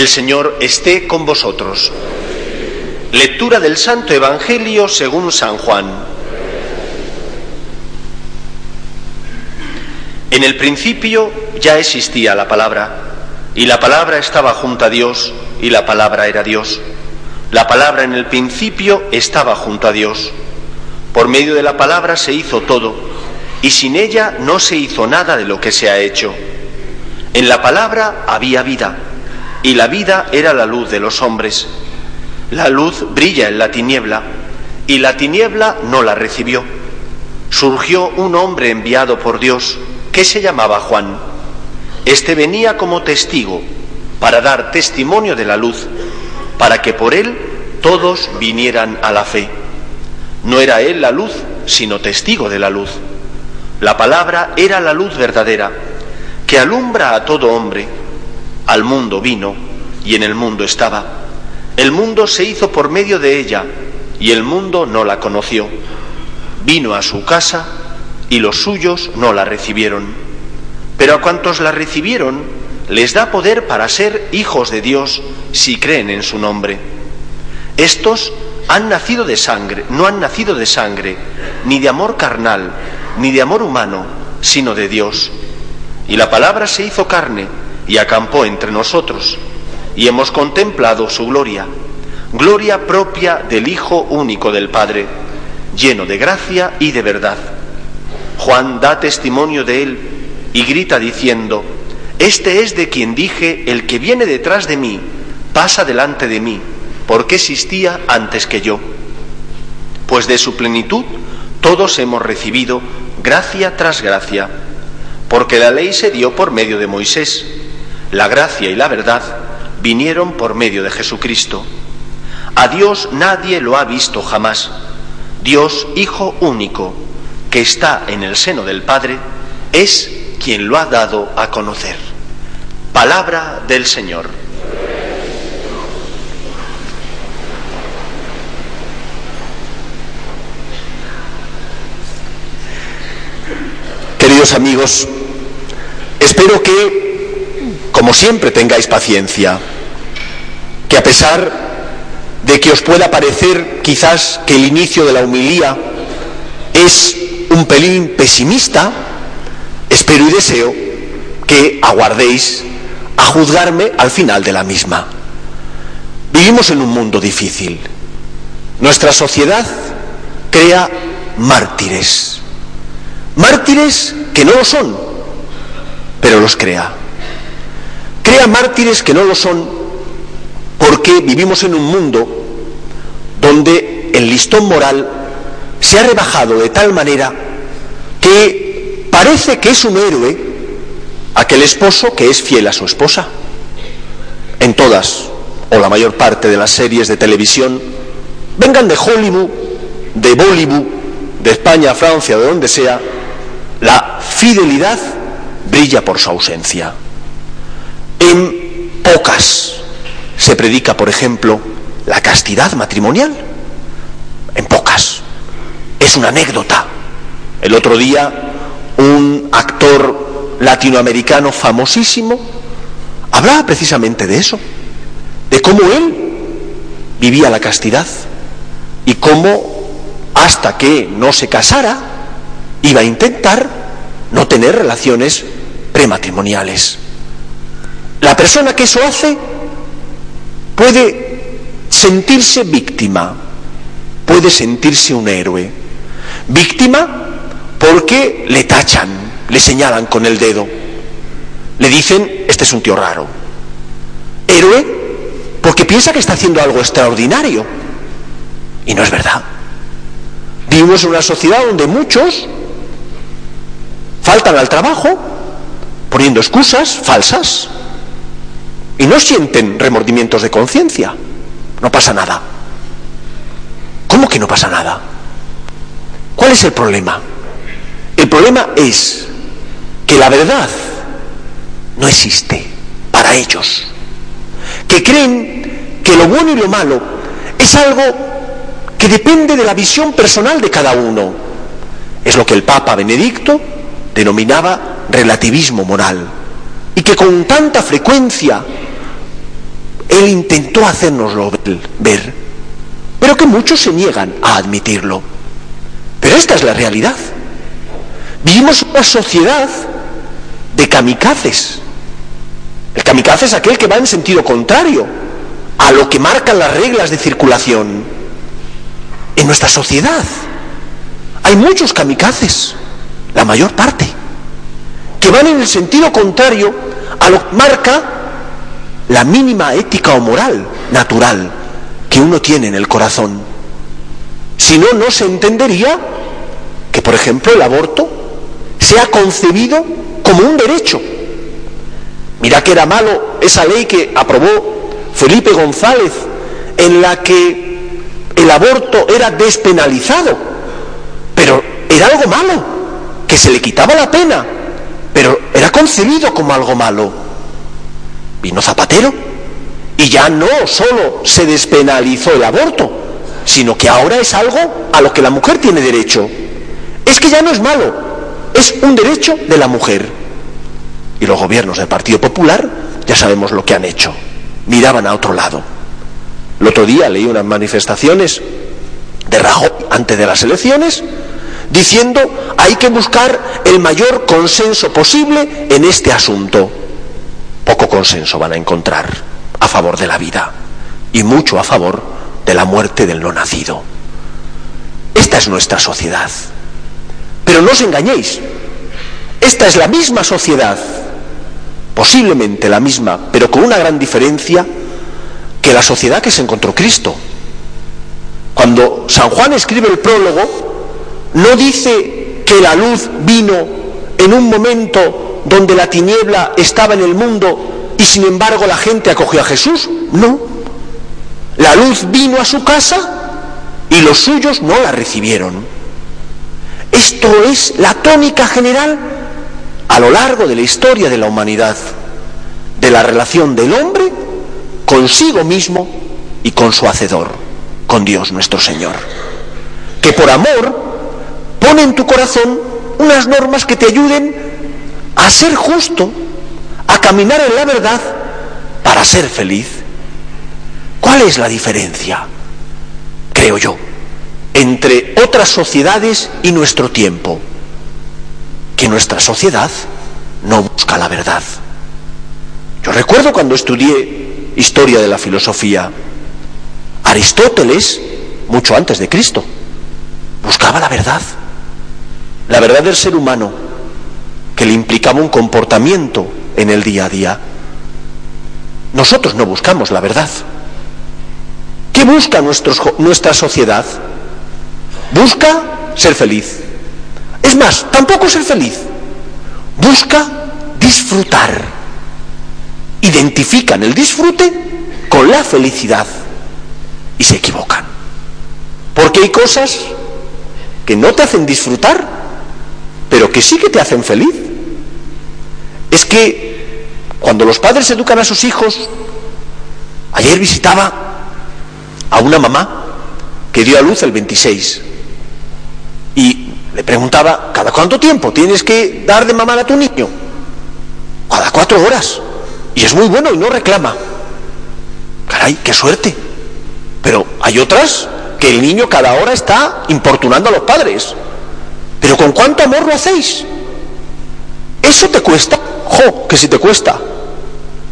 El Señor esté con vosotros. Lectura del Santo Evangelio según San Juan. En el principio ya existía la palabra, y la palabra estaba junto a Dios, y la palabra era Dios. La palabra en el principio estaba junto a Dios. Por medio de la palabra se hizo todo, y sin ella no se hizo nada de lo que se ha hecho. En la palabra había vida, y la vida era la luz de los hombres. La luz brilla en la tiniebla, y la tiniebla no la recibió. Surgió un hombre enviado por Dios, que se llamaba Juan. Este venía como testigo para dar testimonio de la luz, para que por él todos vinieran a la fe. No era él la luz, sino testigo de la luz. La palabra era la luz verdadera, que alumbra a todo hombre. Al mundo vino, y en el mundo estaba. El mundo se hizo por medio de ella, y el mundo no la conoció. Vino a su casa, y los suyos no la recibieron. Pero a cuantos la recibieron, les da poder para ser hijos de Dios si creen en su nombre. Estos han nacido de sangre, no han nacido de sangre, ni de amor carnal, ni de amor humano, sino de Dios. Y la palabra se hizo carne y acampó entre nosotros, y hemos contemplado su gloria, gloria propia del Hijo único del Padre, lleno de gracia y de verdad. Juan da testimonio de él y grita diciendo, Este es de quien dije, el que viene detrás de mí, pasa delante de mí, porque existía antes que yo. Pues de su plenitud todos hemos recibido gracia tras gracia, porque la ley se dio por medio de Moisés, la gracia y la verdad vinieron por medio de Jesucristo. A Dios nadie lo ha visto jamás. Dios Hijo único, que está en el seno del Padre, es quien lo ha dado a conocer. Palabra del Señor. Queridos amigos, espero que, como siempre, tengáis paciencia, que a pesar de que os pueda parecer quizás que el inicio de la humilía es un pelín pesimista, espero y deseo que aguardéis a juzgarme al final de la misma. Vivimos en un mundo difícil. Nuestra sociedad crea mártires. Mártires que no lo son, pero los crea. Crea mártires que no lo son porque vivimos en un mundo donde el listón moral se ha rebajado de tal manera que parece que es un héroe aquel esposo que es fiel a su esposa. En todas o la mayor parte de las series de televisión, vengan de Hollywood, de Bollywood, de España, Francia, de donde sea, la fidelidad brilla por su ausencia. En pocas se predica, por ejemplo, la castidad matrimonial. En pocas. Es una anécdota. El otro día un actor latinoamericano famosísimo hablaba precisamente de eso, de cómo él vivía la castidad y cómo hasta que no se casara iba a intentar no tener relaciones prematrimoniales. La persona que eso hace puede sentirse víctima, puede sentirse un héroe. Víctima porque le tachan, le señalan con el dedo, le dicen, este es un tío raro. Héroe porque piensa que está haciendo algo extraordinario. Y no es verdad. Vivimos en una sociedad donde muchos faltan al trabajo poniendo excusas falsas y no sienten remordimientos de conciencia. No pasa nada. ¿Cómo que no pasa nada? ¿Cuál es el problema? El problema es que la verdad no existe para ellos, que creen que lo bueno y lo malo es algo que depende de la visión personal de cada uno. Es lo que el Papa Benedicto denominaba relativismo moral y que con tanta frecuencia él intentó hacernoslo ver, pero que muchos se niegan a admitirlo. Pero esta es la realidad. Vivimos una sociedad de kamikazes. El kamikaze es aquel que va en sentido contrario a lo que marcan las reglas de circulación. En nuestra sociedad hay muchos kamikazes, la mayor parte, que van en el sentido contrario a lo que marca la mínima ética o moral natural que uno tiene en el corazón. Si no, no se entendería que, por ejemplo, el aborto sea concebido como un derecho. Mira que era malo esa ley que aprobó Felipe González, en la que el aborto era despenalizado, pero era algo malo, que se le quitaba la pena, pero era concebido como algo malo. Vino Zapatero y ya no solo se despenalizó el aborto, sino que ahora es algo a lo que la mujer tiene derecho. Es que ya no es malo, es un derecho de la mujer. Y los gobiernos del Partido Popular ya sabemos lo que han hecho. Miraban a otro lado. El otro día leí unas manifestaciones de Rajoy antes de las elecciones diciendo hay que buscar el mayor consenso posible en este asunto. Poco consenso van a encontrar a favor de la vida y mucho a favor de la muerte del no nacido. Esta es nuestra sociedad. Pero no os engañéis, esta es la misma sociedad, posiblemente la misma, pero con una gran diferencia, que la sociedad que se encontró Cristo. Cuando San Juan escribe el prólogo, no dice que la luz vino en un momento donde la tiniebla estaba en el mundo y sin embargo la gente acogió a Jesús. No. La luz vino a su casa y los suyos no la recibieron. Esto es la tónica general a lo largo de la historia de la humanidad, de la relación del hombre consigo mismo y con su hacedor, con Dios nuestro Señor. Que por amor pone en tu corazón unas normas que te ayuden a ser justo, a caminar en la verdad para ser feliz. ¿Cuál es la diferencia, creo yo, entre otras sociedades y nuestro tiempo? Que nuestra sociedad no busca la verdad. Yo recuerdo cuando estudié historia de la filosofía, Aristóteles, mucho antes de Cristo, buscaba la verdad, la verdad del ser humano, que le implicaba un comportamiento en el día a día. Nosotros no buscamos la verdad. ¿Qué busca nuestra sociedad? Busca ser feliz. Es más, tampoco ser feliz. Busca disfrutar. Identifican el disfrute con la felicidad y se equivocan. Porque hay cosas que no te hacen disfrutar, pero que sí que te hacen feliz. Es que cuando los padres educan a sus hijos, ayer visitaba a una mamá que dio a luz el 26 y le preguntaba, ¿cada cuánto tiempo tienes que dar de mamar a tu niño? Cada cuatro horas. Y es muy bueno y no reclama. Caray, qué suerte. Pero hay otras que el niño cada hora está importunando a los padres. Pero ¿con cuánto amor lo hacéis? ¿Eso te cuesta? ¡Jo! Que si te cuesta.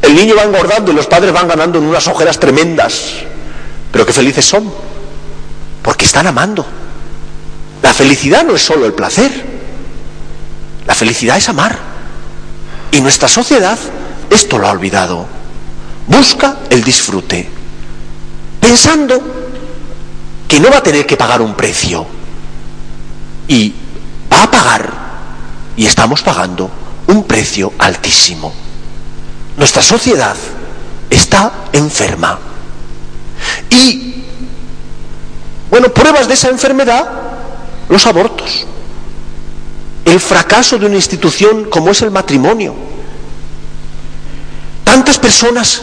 El niño va engordando y los padres van ganando en unas ojeras tremendas. Pero qué felices son. Porque están amando. La felicidad no es solo el placer. La felicidad es amar. Y nuestra sociedad esto lo ha olvidado. Busca el disfrute. Pensando que no va a tener que pagar un precio. Y va a pagar. Y estamos pagando un precio altísimo. Nuestra sociedad está enferma. Y, bueno, pruebas de esa enfermedad, los abortos. El fracaso de una institución como es el matrimonio. Tantas personas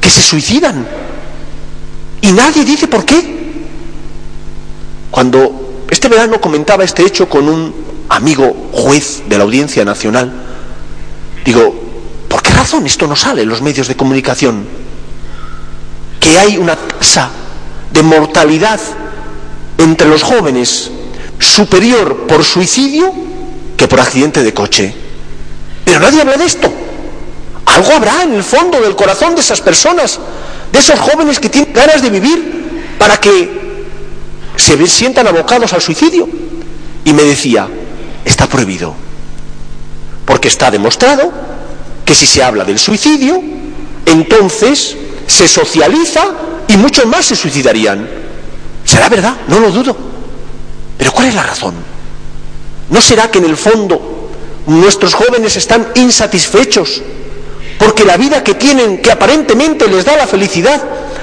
que se suicidan y nadie dice por qué. Cuando este verano comentaba este hecho con un amigo juez de la Audiencia Nacional, digo, ¿por qué razón esto no sale en los medios de comunicación? Que hay una tasa de mortalidad entre los jóvenes superior por suicidio que por accidente de coche. Pero nadie habla de esto. Algo habrá en el fondo del corazón de esas personas, de esos jóvenes que tienen ganas de vivir para que se sientan abocados al suicidio. Y me decía, está prohibido, porque está demostrado que si se habla del suicidio, entonces se socializa y muchos más se suicidarían. ¿Será verdad? No lo dudo. Pero ¿cuál es la razón? ¿No será que en el fondo nuestros jóvenes están insatisfechos porque la vida que tienen, que aparentemente les da la felicidad,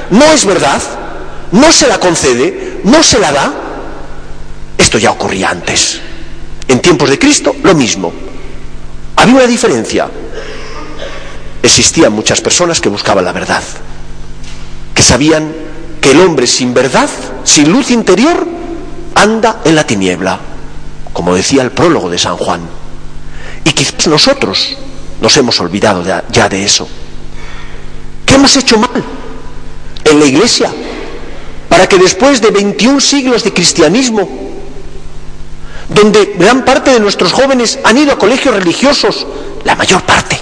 no es verdad? ¿No se la concede? ¿No se la da? Esto ya ocurría antes. En tiempos de Cristo, lo mismo. Había una diferencia. Existían muchas personas que buscaban la verdad, que sabían que el hombre sin verdad, sin luz interior, anda en la tiniebla, como decía el prólogo de San Juan. Y quizás nosotros nos hemos olvidado ya de eso. ¿Qué hemos hecho mal en la iglesia para que después de 21 siglos de cristianismo, donde gran parte de nuestros jóvenes han ido a colegios religiosos, la mayor parte,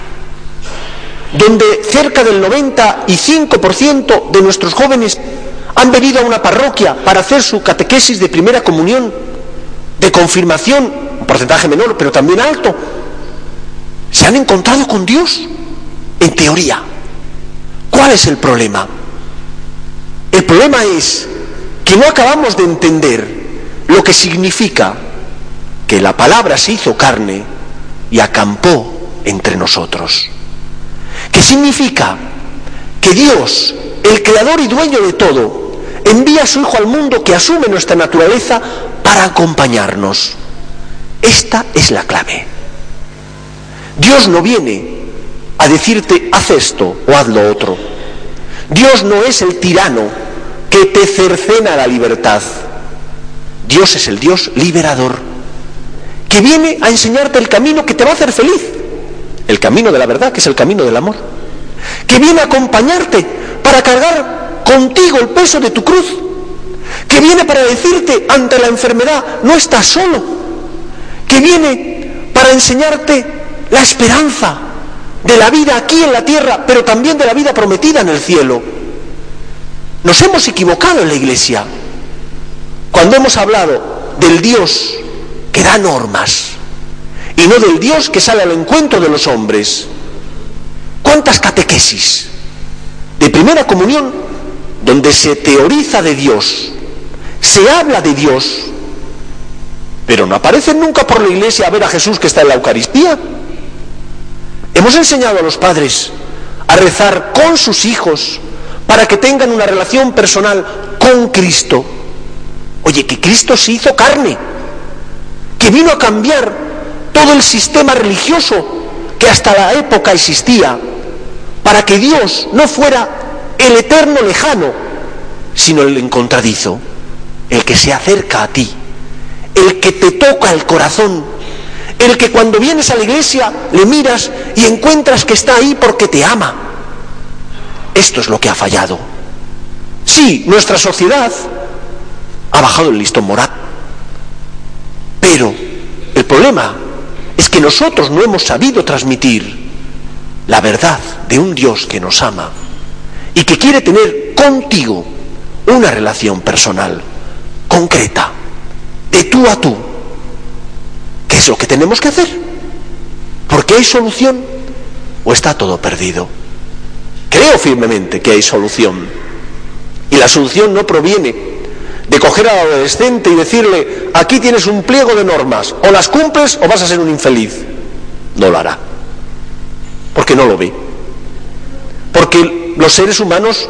donde cerca del 95% de nuestros jóvenes han venido a una parroquia para hacer su catequesis de primera comunión, de confirmación, un porcentaje menor, pero también alto, se han encontrado con Dios, en teoría. ¿Cuál es el problema? El problema es que no acabamos de entender lo que significa que la palabra se hizo carne y acampó entre nosotros. ¿Qué significa? Que Dios, el creador y dueño de todo, envía a su Hijo al mundo que asume nuestra naturaleza para acompañarnos. Esta es la clave. Dios no viene a decirte haz esto o haz lo otro. Dios no es el tirano que te cercena la libertad. Dios es el Dios liberador, que viene a enseñarte el camino que te va a hacer feliz, el camino de la verdad, que es el camino del amor, que viene a acompañarte para cargar contigo el peso de tu cruz, que viene para decirte ante la enfermedad, no estás solo, que viene para enseñarte la esperanza de la vida aquí en la tierra, pero también de la vida prometida en el cielo. Nos hemos equivocado en la iglesia cuando hemos hablado del Dios que da normas y no del Dios que sale al encuentro de los hombres. ¿Cuántas catequesis de primera comunión donde se teoriza de Dios, se habla de Dios, pero no aparecen nunca por la iglesia a ver a Jesús que está en la Eucaristía. Hemos enseñado a los padres a rezar con sus hijos para que tengan una relación personal con Cristo. Oye, que Cristo se hizo carne, que vino a cambiar todo el sistema religioso que hasta la época existía, para que Dios no fuera el eterno lejano, sino el encontradizo, el que se acerca a ti, el que te toca el corazón, el que cuando vienes a la iglesia le miras y encuentras que está ahí porque te ama. Esto es lo que ha fallado. Sí, nuestra sociedad ha bajado el listón moral, el problema es que nosotros no hemos sabido transmitir la verdad de un Dios que nos ama y que quiere tener contigo una relación personal, concreta, de tú a tú. ¿Qué es lo que tenemos que hacer? ¿Porque hay solución o está todo perdido? Creo firmemente que hay solución. Y la solución no proviene de coger al adolescente y decirle, aquí tienes un pliego de normas, o las cumples o vas a ser un infeliz. No lo hará, porque no lo ve. Porque los seres humanos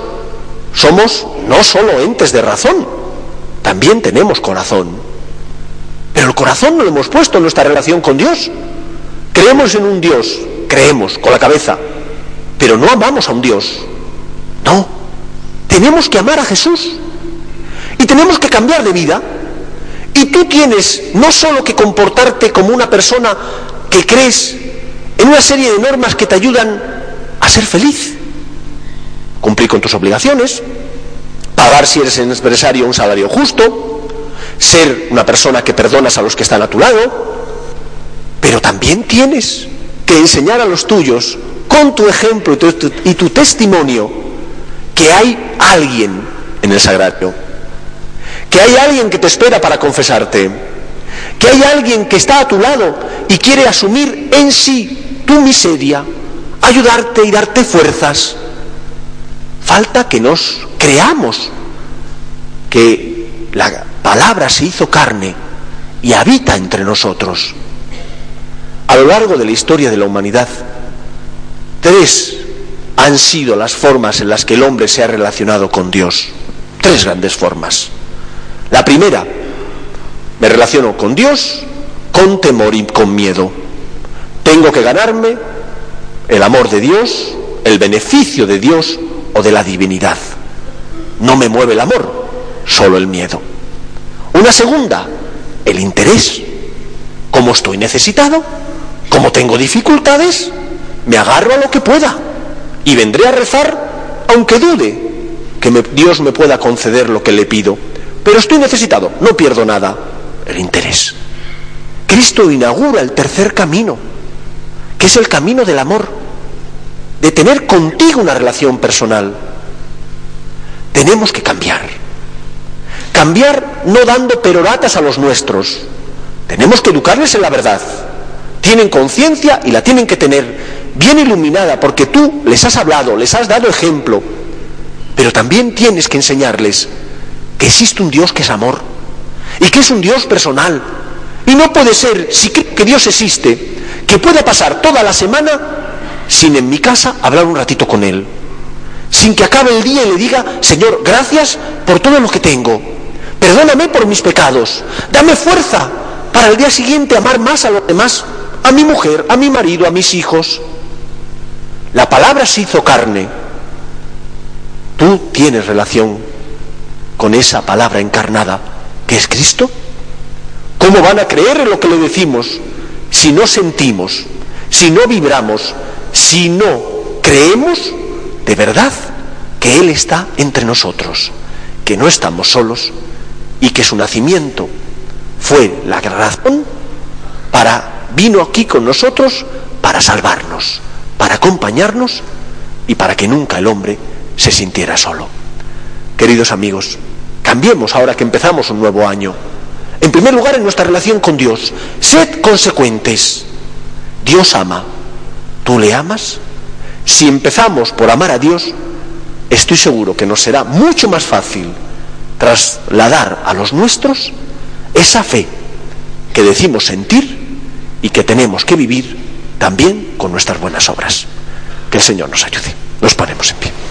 somos no solo entes de razón, también tenemos corazón. Pero el corazón no lo hemos puesto en nuestra relación con Dios. Creemos en un Dios, creemos con la cabeza, pero no amamos a un Dios. No, tenemos que amar a Jesús y tenemos que cambiar de vida. Y tú tienes no solo que comportarte como una persona que crees en una serie de normas que te ayudan a ser feliz, cumplir con tus obligaciones, pagar si eres empresario un salario justo, ser una persona que perdonas a los que están a tu lado, pero también tienes que enseñar a los tuyos, con tu ejemplo y tu, y tu testimonio, que hay alguien en el sagrario que hay alguien que te espera para confesarte, que hay alguien que está a tu lado y quiere asumir en sí tu miseria, ayudarte y darte fuerzas. Falta que nos creamos que la palabra se hizo carne y habita entre nosotros. A lo largo de la historia de la humanidad, tres han sido las formas en las que el hombre se ha relacionado con Dios. Tres grandes formas. La primera, me relaciono con Dios con temor y con miedo. Tengo que ganarme el amor de Dios, el beneficio de Dios o de la divinidad. No me mueve el amor, solo el miedo. Una segunda, el interés. Como estoy necesitado, como tengo dificultades, me agarro a lo que pueda y vendré a rezar aunque dude que Dios me pueda conceder lo que le pido pero estoy necesitado, no pierdo nada, el interés. Cristo inaugura el tercer camino, que es el camino del amor, de tener contigo una relación personal. Tenemos que cambiar. Cambiar no dando peroratas a los nuestros. Tenemos que educarles en la verdad. Tienen conciencia y la tienen que tener bien iluminada porque tú les has hablado, les has dado ejemplo, pero también tienes que enseñarles que existe un Dios que es amor y que es un Dios personal. Y no puede ser, si que Dios existe, que pueda pasar toda la semana sin en mi casa hablar un ratito con Él. Sin que acabe el día y le diga, Señor, gracias por todo lo que tengo. Perdóname por mis pecados. Dame fuerza para el día siguiente amar más a los demás, a mi mujer, a mi marido, a mis hijos. La palabra se hizo carne. Tú tienes relación con esa palabra encarnada que es Cristo? ¿Cómo van a creer en lo que le decimos si no sentimos, si no vibramos, si no creemos de verdad que Él está entre nosotros, que no estamos solos y que su nacimiento fue la razón para, vino aquí con nosotros para salvarnos, para acompañarnos y para que nunca el hombre se sintiera solo. Queridos amigos, cambiemos ahora que empezamos un nuevo año. En primer lugar, en nuestra relación con Dios, sed consecuentes. Dios ama. ¿Tú le amas? Si empezamos por amar a Dios, estoy seguro que nos será mucho más fácil trasladar a los nuestros esa fe que decimos sentir y que tenemos que vivir también con nuestras buenas obras. Que el Señor nos ayude. Nos ponemos en pie.